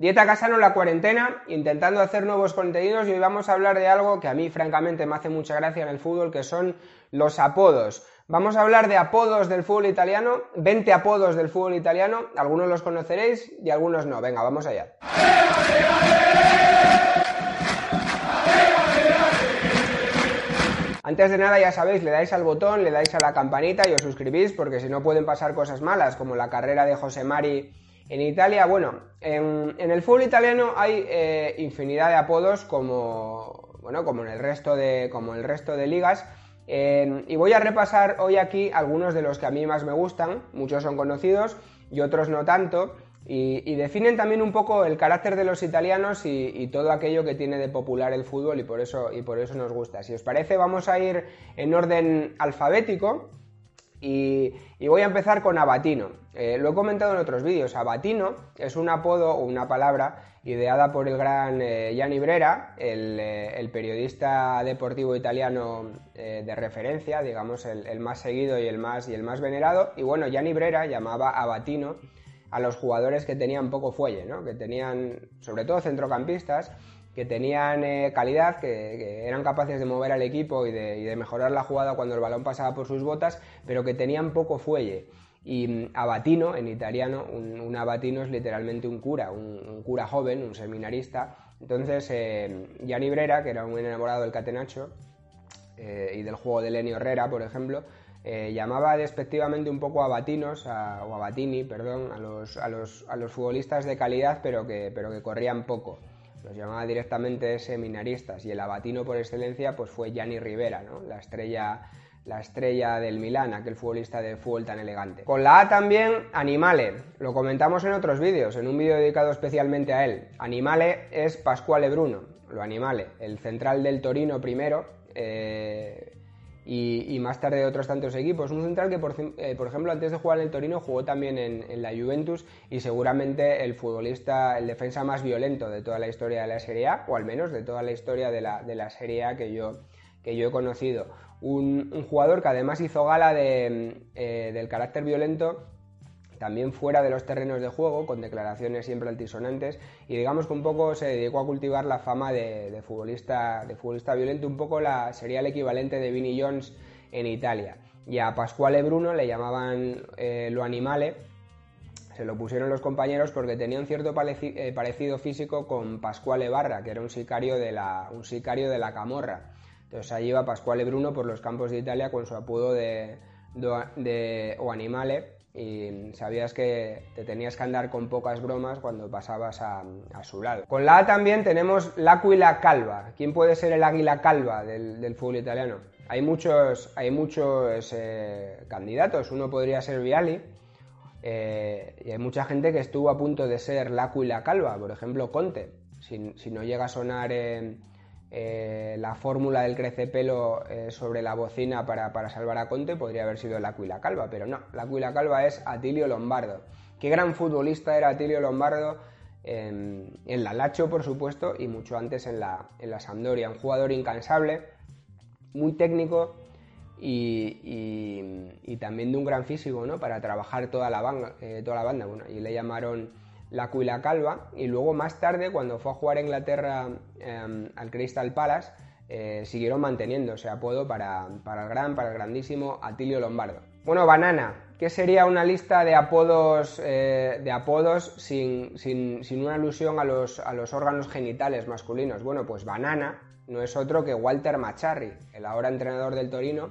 Dieta Casano en la cuarentena, intentando hacer nuevos contenidos y hoy vamos a hablar de algo que a mí francamente me hace mucha gracia en el fútbol, que son los apodos. Vamos a hablar de apodos del fútbol italiano, 20 apodos del fútbol italiano, algunos los conoceréis y algunos no. Venga, vamos allá. Antes de nada, ya sabéis, le dais al botón, le dais a la campanita y os suscribís, porque si no pueden pasar cosas malas, como la carrera de José Mari en Italia. Bueno, en, el fútbol italiano hay eh, infinidad de apodos, como, bueno, como, en el resto de, como el resto de ligas. Y voy a repasar hoy aquí algunos de los que a mí más me gustan, muchos son conocidos y otros no tanto. Y, definen también un poco el carácter de los italianos y, todo aquello que tiene de popular el fútbol y por, eso, y por eso nos gusta. Si os parece, vamos a ir en orden alfabético y, voy a empezar con Abatino. Eh, lo he comentado en otros vídeos. Abatino es un apodo o una palabra ideada por el gran eh, Gianni Brera, eh, el, periodista deportivo italiano de referencia, digamos, el, el, más seguido y el más, y el más venerado. Y bueno, Gianni Brera llamaba Abatino a los jugadores que tenían poco fuelle, ¿no? que tenían, sobre todo centrocampistas, que tenían eh, calidad, que, eran capaces de mover al equipo y de, mejorar la jugada cuando el balón pasaba por sus botas, pero que tenían poco fuelle. Y mm, abatino, en italiano, un, abatino es literalmente un cura, un, cura joven, un seminarista. Entonces, eh, Gianni Brera, que era un enamorado del catenacho eh, y del juego de Lenny Herrera, por ejemplo, eh, llamaba despectivamente un poco a Batinos, o a perdón, a los, a, los, a los, futbolistas de calidad, pero que, pero que corrían poco. Los llamaba directamente seminaristas y el abatino por excelencia pues fue Gianni Rivera, ¿no? la, estrella, la estrella del Milán, aquel futbolista de fútbol tan elegante. Con la A también, Animale. Lo comentamos en otros vídeos, en un vídeo dedicado especialmente a él. Animale es Pasquale Bruno, lo Animale, el central del Torino primero. Eh, y, más tarde de otros tantos equipos. Un central que, eh, por, ejemplo, antes de jugar en el Torino jugó también en, la Juventus y seguramente el futbolista, el defensa más violento de toda la historia de la Serie A, o al menos de toda la historia de la, de la Serie A que yo, que yo he conocido. Un, jugador que además hizo gala de, eh, del carácter violento también fuera de los terrenos de juego, con declaraciones siempre altisonantes, y digamos que un poco se dedicó a cultivar la fama de, futbolista, de futbolista violento, un poco la, sería el equivalente de Vinnie Jones en Italia. Y a Pasquale Bruno le llamaban eh, lo animale, se lo pusieron los compañeros porque tenía un cierto eh, parecido físico con Pasquale Barra, que era un sicario de la, un sicario de la Camorra. Entonces allí iba Pasquale Bruno por los campos de Italia con su apodo de, de o animale, y sabías que te tenías que andar con pocas bromas cuando pasabas a, su lado. Con la A también tenemos l'Aquila Calva. ¿Quién puede ser el águila calva del, fútbol italiano? Hay muchos, hay muchos eh, candidatos. Uno podría ser Viali. Eh, y hay mucha gente que estuvo a punto de ser l'Aquila Calva. Por ejemplo, Conte. Si, no llega a sonar... la fórmula del crecepelo eh, sobre la bocina para, salvar a Conte podría haber sido la Cuila Calva, pero no, la Cuila Calva es Atilio Lombardo. Qué gran futbolista era Atilio Lombardo en, la Lacho, por supuesto, y mucho antes en la, en la Sampdoria. Un jugador incansable, muy técnico y, también de un gran físico, ¿no? Para trabajar toda la, banda, eh, toda la banda. Y le llamaron la Cuila Calva y luego más tarde cuando fue a jugar a Inglaterra em, al Crystal Palace eh, siguieron manteniendo ese apodo para, el gran, para el grandísimo Atilio Lombardo. Bueno, Banana, ¿qué sería una lista de apodos, eh, de apodos sin, una alusión a los, a los órganos genitales masculinos? Bueno, pues Banana no es otro que Walter Macharri, el ahora entrenador del Torino,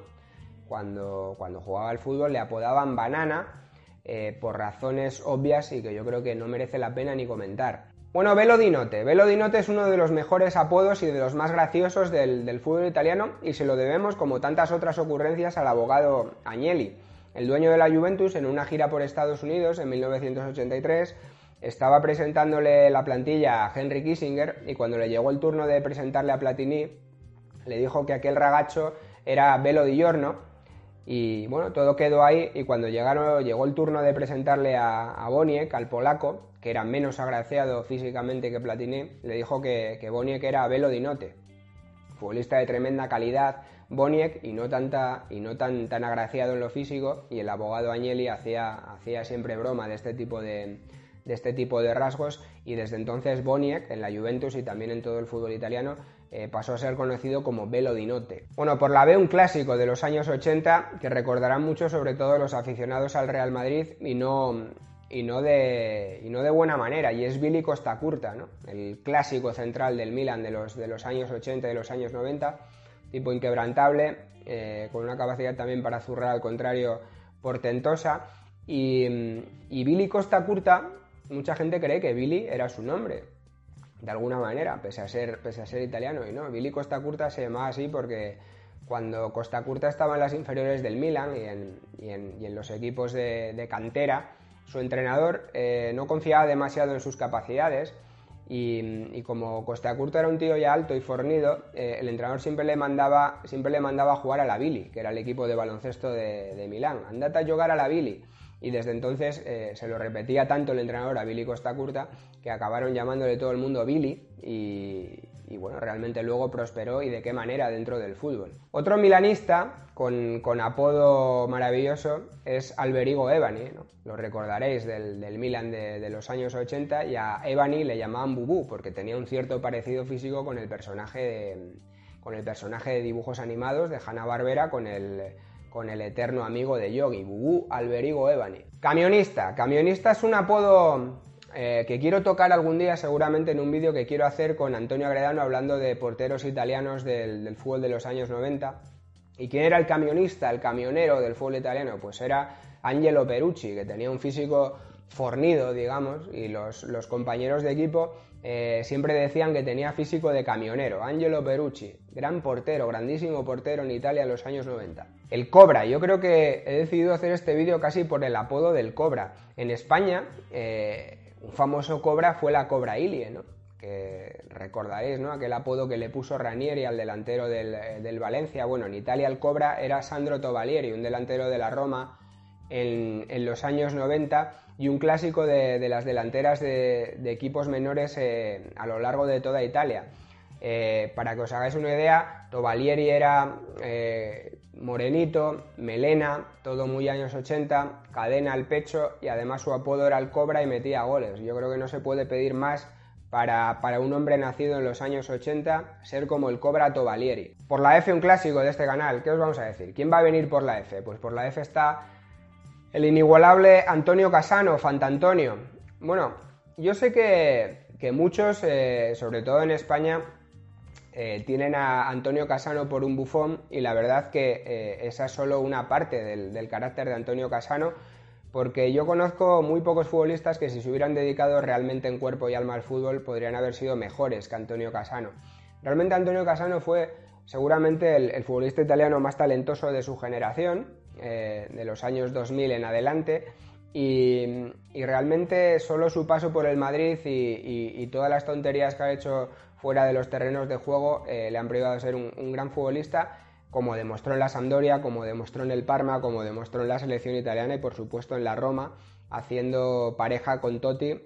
cuando, cuando jugaba al fútbol le apodaban Banana eh, por razones obvias y que yo creo que no merece la pena ni comentar. Bueno, Velo Dinote. Velo Dinote es uno de los mejores apodos y de los más graciosos del, fútbol italiano y se lo debemos, como tantas otras ocurrencias, al abogado Agnelli, el dueño de la Juventus, en una gira por Estados Unidos en 1983 estaba presentándole la plantilla a Henry Kissinger y cuando le llegó el turno de presentarle a Platini, le dijo que aquel ragacho era Velo di Giorno y bueno, todo quedó ahí y cuando llegaron, llegó el turno de presentarle a, Boniek, al polaco, que era menos agraciado físicamente que Platini, le dijo que, que Boniek era Velo di Note, futbolista de tremenda calidad, Boniek y no tanta y no tan tan agraciado en lo físico y el abogado Agnelli hacía hacía siempre broma de este tipo de, de este tipo de rasgos y desde entonces Boniek en la Juventus y también en todo el fútbol italiano eh, pasó a ser conocido como Velo di Notte. Bueno, por la B un clásico de los años 80 que recordarán mucho sobre todo los aficionados al Real Madrid y no, y no, de, y no de buena manera, y es Billy Costa Curta, ¿no? el clásico central del Milan de los, de los años 80 y de los años 90, tipo inquebrantable, eh, con una capacidad también para zurrar al contrario portentosa, y, y Billy Costa Curta mucha gente cree que Billy era su nombre, de alguna manera, pese a ser, pese a ser italiano. Y no, Billy Costa Curta se llamaba así porque cuando Costa Curta estaba en las inferiores del Milan y en, los equipos de, cantera, su entrenador eh, no confiaba demasiado en sus capacidades. Y, como Costa Curta era un tío ya alto y fornido, eh, el entrenador siempre le, mandaba, siempre le mandaba jugar a la Billy, que era el equipo de baloncesto de, de Milán. Andate a jugar a la Billy y desde entonces eh, se lo repetía tanto el entrenador a Billy Costa Curta que acabaron llamándole todo el mundo Billy y, bueno, realmente luego prosperó y de qué manera dentro del fútbol. Otro milanista con, apodo maravilloso es Alberigo Evani, lo recordaréis del, Milan de, los años 80 y a Evani le llamaban Bubú porque tenía un cierto parecido físico con el personaje de, con el personaje de dibujos animados de Hanna-Barbera con el con el eterno amigo de Yogi, Bubu Alberigo Evani. Camionista. Camionista es un apodo eh, que quiero tocar algún día seguramente en un vídeo que quiero hacer con Antonio Agredano hablando de porteros italianos del, fútbol de los años 90. ¿Y quién era el camionista, el camionero del fútbol italiano? Pues era Angelo Perucci, que tenía un físico fornido, digamos, y los, compañeros de equipo eh, siempre decían que tenía físico de camionero. Angelo Perucci, gran portero, grandísimo portero en Italia en los años 90. El Cobra, yo creo que he decidido hacer este vídeo casi por el apodo del Cobra. En España, eh, un famoso Cobra fue la Cobra Ilie, ¿no? que recordaréis, ¿no? Aquel apodo que le puso Ranieri al delantero del, eh, del, Valencia. Bueno, en Italia el Cobra era Sandro Tovalieri, un delantero de la Roma en, los años 90 y un clásico de, las delanteras de, equipos menores eh, a lo largo de toda Italia. Eh, para que os hagáis una idea, Tovalieri era eh, morenito, melena, todo muy años 80, cadena al pecho y además su apodo era el Cobra y metía goles. Yo creo que no se puede pedir más para, para, un hombre nacido en los años 80 ser como el Cobra Tovalieri. Por la F, un clásico de este canal, ¿qué os vamos a decir? ¿Quién va a venir por la F? Pues por la F está el inigualable Antonio Casano, Fantantonio. Bueno, yo sé que, muchos, eh, sobre todo en España, eh, tienen a Antonio Casano por un bufón y la verdad que eh, esa es solo una parte del, carácter de Antonio Casano porque yo conozco muy pocos futbolistas que si se hubieran dedicado realmente en cuerpo y alma al fútbol podrían haber sido mejores que Antonio Casano. Realmente Antonio Casano fue seguramente el futbolista italiano más talentoso de su generación, eh, de los años 2000 en adelante. Y, realmente solo su paso por el Madrid y, todas las tonterías que ha hecho fuera de los terrenos de juego eh, le han privado de ser un, gran futbolista, como demostró en la Sampdoria, como demostró en el Parma, como demostró en la selección italiana y por supuesto en la Roma, haciendo pareja con Totti,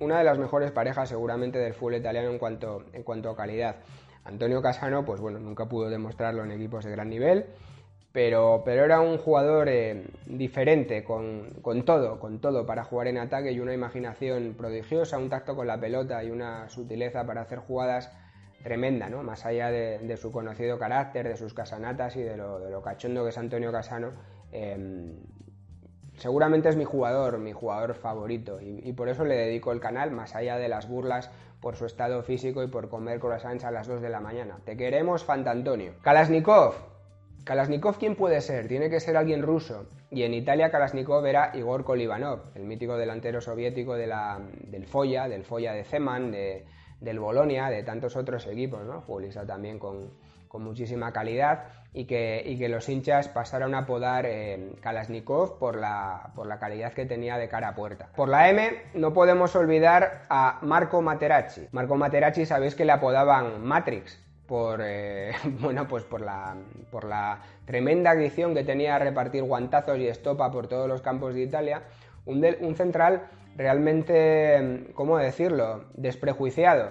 una de las mejores parejas seguramente del fútbol italiano en cuanto, en cuanto a calidad. Antonio Casano, pues bueno, nunca pudo demostrarlo en equipos de gran nivel pero, era un jugador eh, diferente, con, todo, con todo para jugar en ataque y una imaginación prodigiosa, un tacto con la pelota y una sutileza para hacer jugadas tremenda, ¿no? Más allá de, su conocido carácter, de sus casanatas y de lo, cachondo que es Antonio Casano, em, seguramente es mi jugador, mi jugador favorito y, y, por eso le dedico el canal, más allá de las burlas por su estado físico y por comer croissants a las 2 de la mañana. Te queremos, Fantantonio. Kalashnikov, Kalashnikov, ¿quién puede ser? Tiene que ser alguien ruso. Y en Italia Kalashnikov era Igor Kolivanov, el mítico delantero soviético del Foya, del Foya de Zeman, de, del Bolonia, de tantos otros equipos, ¿no? Futbolista también con, muchísima calidad y que, y que, los hinchas pasaron a apodar eh, Kalashnikov por la, por la calidad que tenía de cara a puerta. Por la M no podemos olvidar a Marco Materazzi. Marco Materazzi sabéis que le apodaban Matrix por, eh, bueno, pues por la, por la tremenda adicción que tenía a repartir guantazos y estopa por todos los campos de Italia, un, un central realmente, ¿cómo decirlo?, desprejuiciado.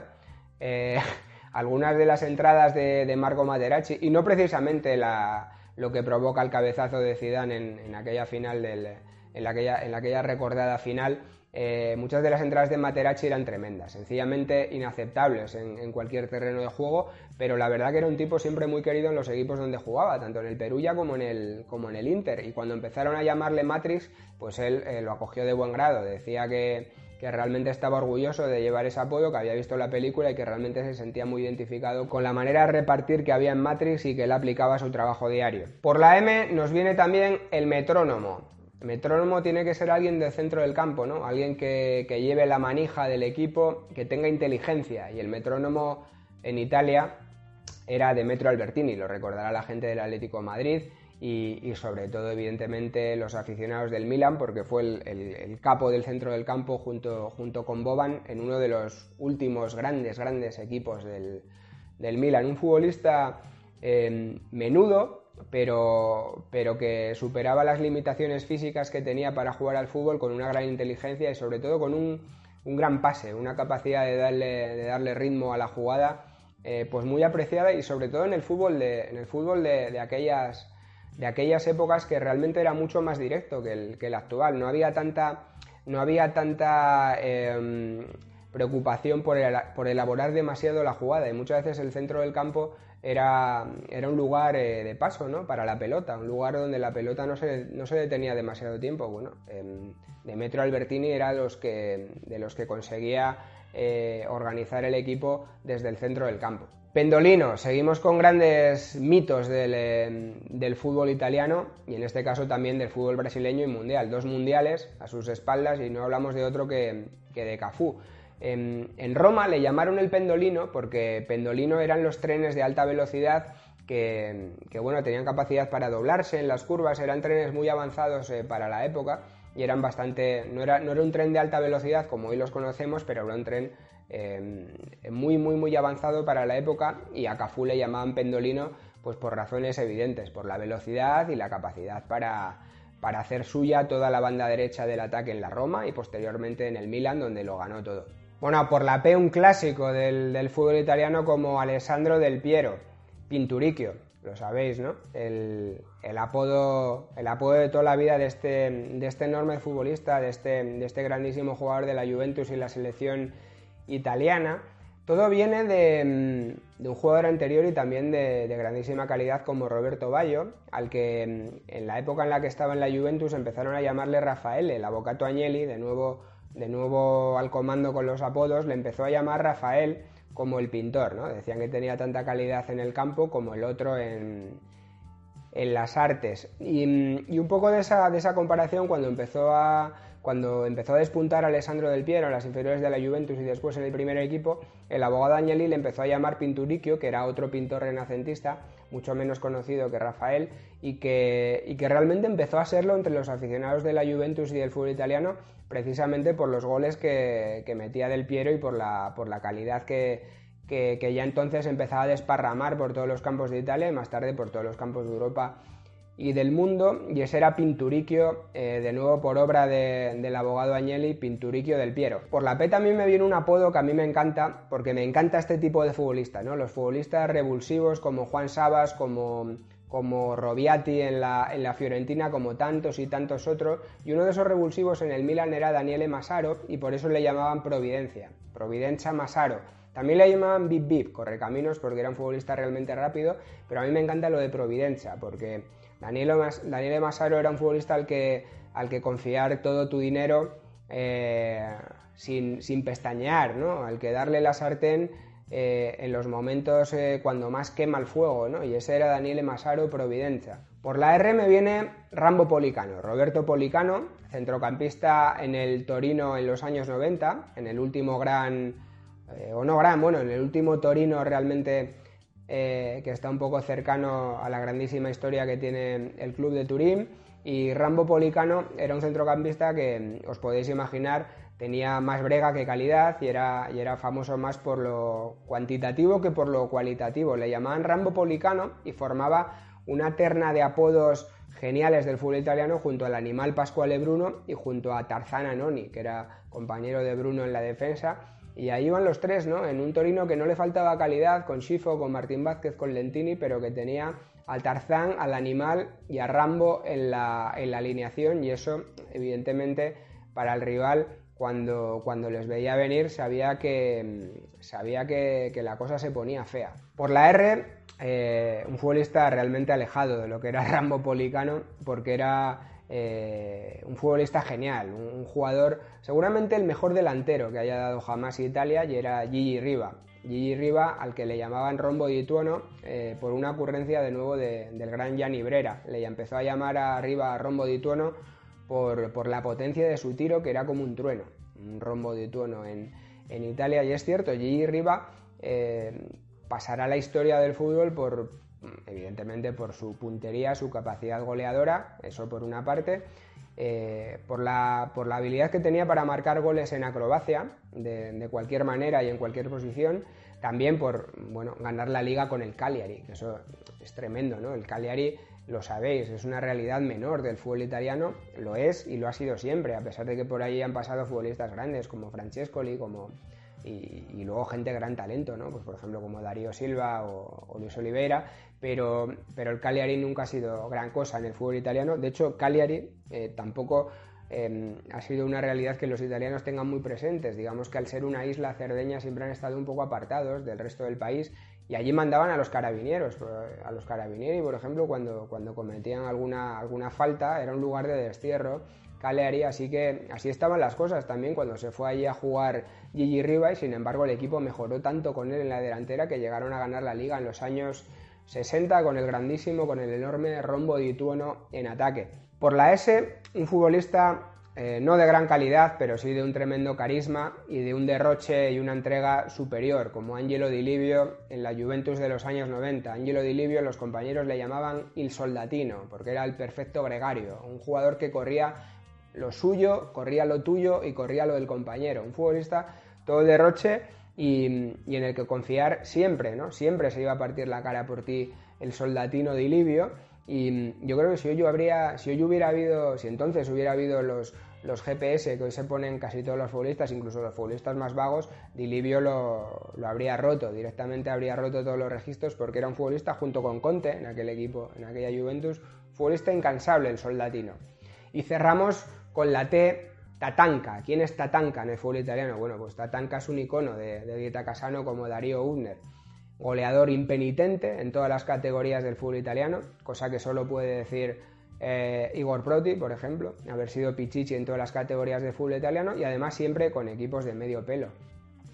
Eh, algunas de las entradas de, Marco Materazzi, y no precisamente la, lo que provoca el cabezazo de Zidane en, aquella final, del, en, aquella, en aquella recordada final, eh, muchas de las entradas de Materazzi eran tremendas, sencillamente inaceptables en, cualquier terreno de juego, pero la verdad que era un tipo siempre muy querido en los equipos donde jugaba, tanto en el Perugia como en el, como en el Inter. Y cuando empezaron a llamarle Matrix, pues él eh, lo acogió de buen grado. Decía que, que realmente estaba orgulloso de llevar ese apoyo, que había visto la película y que realmente se sentía muy identificado con la manera de repartir que había en Matrix y que él aplicaba a su trabajo diario. Por la M nos viene también el metrónomo. Metrónomo tiene que ser alguien del centro del campo, ¿no? Alguien que, lleve la manija del equipo, que tenga inteligencia. Y el metrónomo en Italia era Demetrio Albertini, lo recordará la gente del Atlético Madrid y, sobre todo, evidentemente, los aficionados del Milan, porque fue el, capo del centro del campo junto, junto, con Boban en uno de los últimos grandes, grandes equipos del, del Milan. Un futbolista eh, menudo, pero, pero que superaba las limitaciones físicas que tenía para jugar al fútbol con una gran inteligencia y sobre todo con un, gran pase, una capacidad de darle, de darle ritmo a la jugada eh, pues muy apreciada y sobre todo en el fútbol de, en el fútbol de, aquellas, de aquellas épocas que realmente era mucho más directo que el, que el actual. No había tanta, no había tanta em, preocupación por, por elaborar demasiado la jugada y muchas veces el centro del campo era, era un lugar eh, de paso ¿no? para la pelota, un lugar donde la pelota no se, no se detenía demasiado tiempo. Bueno, eh, Demetrio Albertini era los que, de los que conseguía eh, organizar el equipo desde el centro del campo. Pendolino, seguimos con grandes mitos del, em, del, fútbol italiano y en este caso también del fútbol brasileño y mundial. Dos mundiales a sus espaldas y no hablamos de otro que, que de Cafú. En, Roma le llamaron el pendolino porque pendolino eran los trenes de alta velocidad que, bueno, tenían capacidad para doblarse en las curvas, eran trenes muy avanzados eh, para la época y eran bastante, no era, no era un tren de alta velocidad como hoy los conocemos, pero era un tren em, muy, muy, muy avanzado para la época y a Cafú le llamaban pendolino pues por razones evidentes, por la velocidad y la capacidad para, para hacer suya toda la banda derecha del ataque en la Roma y posteriormente en el Milan donde lo ganó todo. Bueno, por la P un clásico del, fútbol italiano como Alessandro Del Piero, Pinturicchio, lo sabéis, ¿no? El, apodo, el apodo de toda la vida de este, de este enorme futbolista, de este, de este grandísimo jugador de la Juventus y la selección italiana. Todo viene de, un jugador anterior y también de, grandísima calidad como Roberto Baggio, al que en la época en la que estaba en la Juventus empezaron a llamarle Rafael, el Avocato Agnelli, de nuevo de nuevo al comando con los apodos, le empezó a llamar Rafael como el pintor, ¿no? Decían que tenía tanta calidad en el campo como el otro en, en las artes. Y, un poco de esa, de esa comparación cuando empezó a cuando empezó a despuntar Alessandro Del Piero en las inferiores de la Juventus y después en el primer equipo, el abogado Agnelli le empezó a llamar Pinturicchio, que era otro pintor renacentista, mucho menos conocido que Rafael, y que, que realmente empezó a serlo entre los aficionados de la Juventus y del fútbol italiano, precisamente por los goles que, metía Del Piero y por la, por la calidad que, que, ya entonces empezaba a desparramar por todos los campos de Italia y más tarde por todos los campos de Europa y del mundo, y ese era Pinturicchio, eh, de nuevo por obra del abogado Agnelli, Pinturicchio del Piero. Por la P también me viene un apodo que a mí me encanta, porque me encanta este tipo de futbolista, ¿no? Los futbolistas revulsivos como Juan Sabas, como, como Robiati en la, en la Fiorentina, como tantos y tantos otros, y uno de esos revulsivos en el Milan era Daniele Masaro, y por eso le llamaban Providencia, Providencia Masaro. También le llamaban Bip Bip, correcaminos, porque era un futbolista realmente rápido, pero a mí me encanta lo de Providencia, porque Daniel Masaro era un futbolista al que, al que confiar todo tu dinero eh, sin, pestañear, ¿no? al que darle la sartén eh, en los momentos eh, cuando más quema el fuego, ¿no? y ese era Daniel Masaro Providencia. Por la R me viene Rambo Policano, Roberto Policano, centrocampista en el Torino en los años 90, en el último gran o no gran, bueno, en el último Torino realmente eh, que está un poco cercano a la grandísima historia que tiene el club de Turín. Y Rambo Policano era un centrocampista que os podéis imaginar tenía más brega que calidad y era, y era famoso más por lo cuantitativo que por lo cualitativo. Le llamaban Rambo Policano y formaba una terna de apodos geniales del fútbol italiano junto al animal Pasquale Bruno y junto a Tarzana Noni, que era compañero de Bruno en la defensa. Y ahí iban los tres, ¿no? En un Torino que no le faltaba calidad, con Schifo, con Martín Vázquez, con Lentini, pero que tenía al Tarzán, al animal y a Rambo en la, en la alineación y eso, evidentemente, para el rival cuando, cuando les veía venir sabía que, sabía que, la cosa se ponía fea. Por la R, eh, un futbolista realmente alejado de lo que era Rambo Policano, porque era eh, un futbolista genial, un, jugador, seguramente el mejor delantero que haya dado jamás Italia, y era Gigi Riva. Gigi Riva, al que le llamaban Rombo di Tuono, eh, por una ocurrencia de nuevo del gran Gianni Brera. Le empezó a llamar a Riva Rombo di Tuono por, la potencia de su tiro, que era como un trueno, un rombo de tuono en, Italia. Y es cierto, Gigi Riva eh, pasará la historia del fútbol por, evidentemente, por su puntería, su capacidad goleadora, eso por una parte, eh, por, la, por, la, habilidad que tenía para marcar goles en acrobacia, de, cualquier manera y en cualquier posición, también por bueno, ganar la liga con el Cagliari, que eso es tremendo, ¿no? El Cagliari lo sabéis, es una realidad menor del fútbol italiano, lo es y lo ha sido siempre, a pesar de que por ahí han pasado futbolistas grandes como Francescoli como, y, luego gente de gran talento, ¿no? pues por ejemplo como Darío Silva o, Luis Oliveira, pero, pero el Cagliari nunca ha sido gran cosa en el fútbol italiano, de hecho Cagliari eh, tampoco em, ha sido una realidad que los italianos tengan muy presentes, digamos que al ser una isla cerdeña siempre han estado un poco apartados del resto del país y allí mandaban a los carabineros, a los carabinieri, por ejemplo, cuando, cuando cometían alguna, alguna falta, era un lugar de destierro, Cagliari, así que así estaban las cosas también cuando se fue allí a jugar Gigi Riva y sin embargo el equipo mejoró tanto con él en la delantera que llegaron a ganar la liga en los años 60 con el grandísimo, con el enorme Rombo di Tuono en ataque. Por la S, un futbolista eh, no de gran calidad, pero sí de un tremendo carisma y de un derroche y una entrega superior, como Angelo Di Livio en la Juventus de los años 90. Angelo Di Livio los compañeros le llamaban il soldatino, porque era el perfecto gregario, un jugador que corría lo suyo, corría lo tuyo y corría lo del compañero, un futbolista todo derroche y, en el que confiar siempre, ¿no? Siempre se iba a partir la cara por ti el soldatino Di Livio y yo creo que si yo habría, si hoy hubiera habido, si entonces hubiera habido los, los GPS que hoy se ponen casi todos los futbolistas, incluso los futbolistas más vagos, Dilivio lo, lo habría roto, directamente habría roto todos los registros porque era un futbolista junto con Conte en aquel equipo, en aquella Juventus, futbolista incansable el soldatino. Y cerramos con la T Tatanka. ¿Quién es Tatanka en el fútbol italiano? Bueno, pues Tatanka es un icono de, Dieta Casano como Darío Ubner, goleador impenitente en todas las categorías del fútbol italiano, cosa que solo puede decir eh, Igor Proti, por ejemplo, haber sido Pichichi en todas las categorías de fútbol italiano y además siempre con equipos de medio pelo,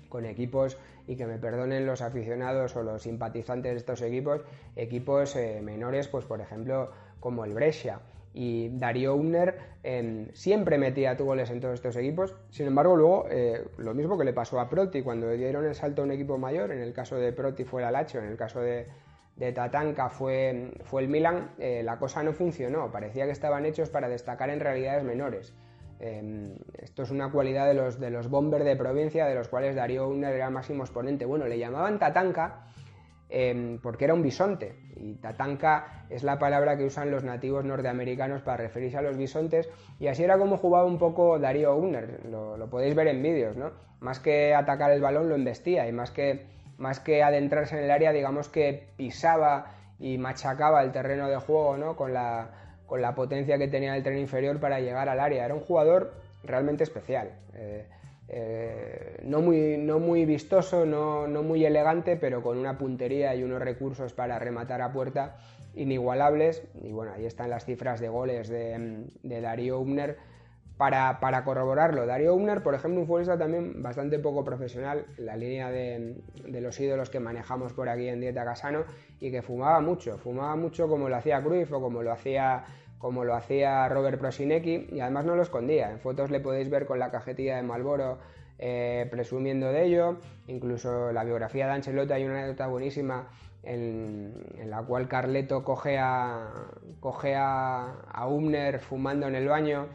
con equipos, y que me perdonen los aficionados o los simpatizantes de estos equipos, equipos eh, menores, pues por ejemplo como el Brescia. Y Darío Unner em, siempre metía goles en todos estos equipos. Sin embargo, luego, eh, lo mismo que le pasó a Proti, cuando dieron el salto a un equipo mayor, en el caso de Proti fue el Alacho, en el caso de, Tatanka fue, fue el Milan, eh, la cosa no funcionó. Parecía que estaban hechos para destacar en realidades menores. Em, esto es una cualidad de los, de los bombers de provincia, de los cuales Darío Unner era máximo exponente. Bueno, le llamaban Tatanka em, porque era un bisonte. Y Tatanka es la palabra que usan los nativos norteamericanos para referirse a los bisontes. Y así era como jugaba un poco Darío Unner. Lo, lo podéis ver en vídeos, ¿no? Más que atacar el balón, lo embestía. Y más que más que adentrarse en el área, digamos que pisaba y machacaba el terreno de juego ¿no? con, la, con la potencia que tenía el tren inferior para llegar al área. Era un jugador realmente especial. Eh, eh, no, muy, no muy vistoso, no, no, muy elegante, pero con una puntería y unos recursos para rematar a puerta inigualables. Y bueno, ahí están las cifras de goles de, de Darío Umner para, corroborarlo, Darío Umner, por ejemplo, un futbolista también bastante poco profesional, en la línea de, los ídolos que manejamos por aquí en Dieta Casano, y que fumaba mucho, fumaba mucho como lo hacía Cruyff o como lo hacía, como lo hacía Robert Prosinecki, y además no lo escondía. En fotos le podéis ver con la cajetilla de Malboro eh, presumiendo de ello. Incluso la biografía de Ancelotti hay una anécdota buenísima en, la cual Carleto coge a, coge a, Umner fumando en el baño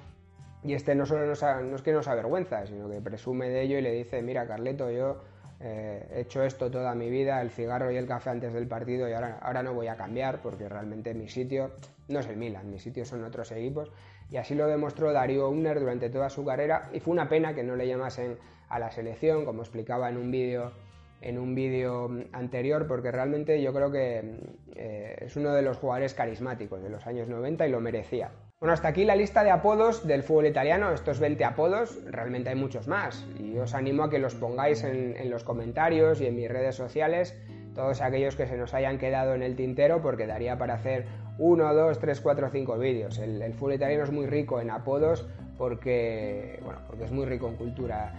y este no solo no es que nos avergüenza, sino que presume de ello y le dice, mira Carleto, yo eh, he hecho esto toda mi vida, el cigarro y el café antes del partido y ahora, ahora no voy a cambiar porque realmente mi sitio no es el Milan, mi sitio son otros equipos. Y así lo demostró Darío Unner durante toda su carrera y fue una pena que no le llamasen a la selección, como explicaba en un vídeo en un vídeo anterior, porque realmente yo creo que eh, es uno de los jugadores carismáticos de los años 90 y lo merecía. Bueno, hasta aquí la lista de apodos del fútbol italiano, estos 20 apodos, realmente hay muchos más y os animo a que los pongáis en, los comentarios y en mis redes sociales, todos aquellos que se nos hayan quedado en el tintero, porque daría para hacer uno, dos, tres, cuatro, cinco vídeos. El, fútbol italiano es muy rico en apodos porque, bueno, porque es muy rico en cultura,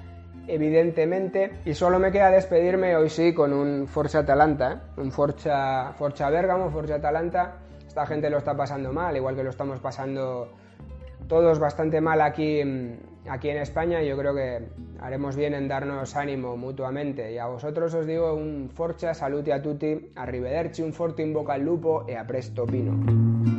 evidentemente. Y solo me queda despedirme hoy sí con un Forza Atalanta, ¿eh? un Forza, Forza Bergamo, Forza Atalanta esta gente lo está pasando mal, igual que lo estamos pasando todos bastante mal aquí, aquí en España. Yo creo que haremos bien en darnos ánimo mutuamente. Y a vosotros os digo un forcha, saluti a tutti, arrivederci, un forte in bocca al lupo e a presto pino.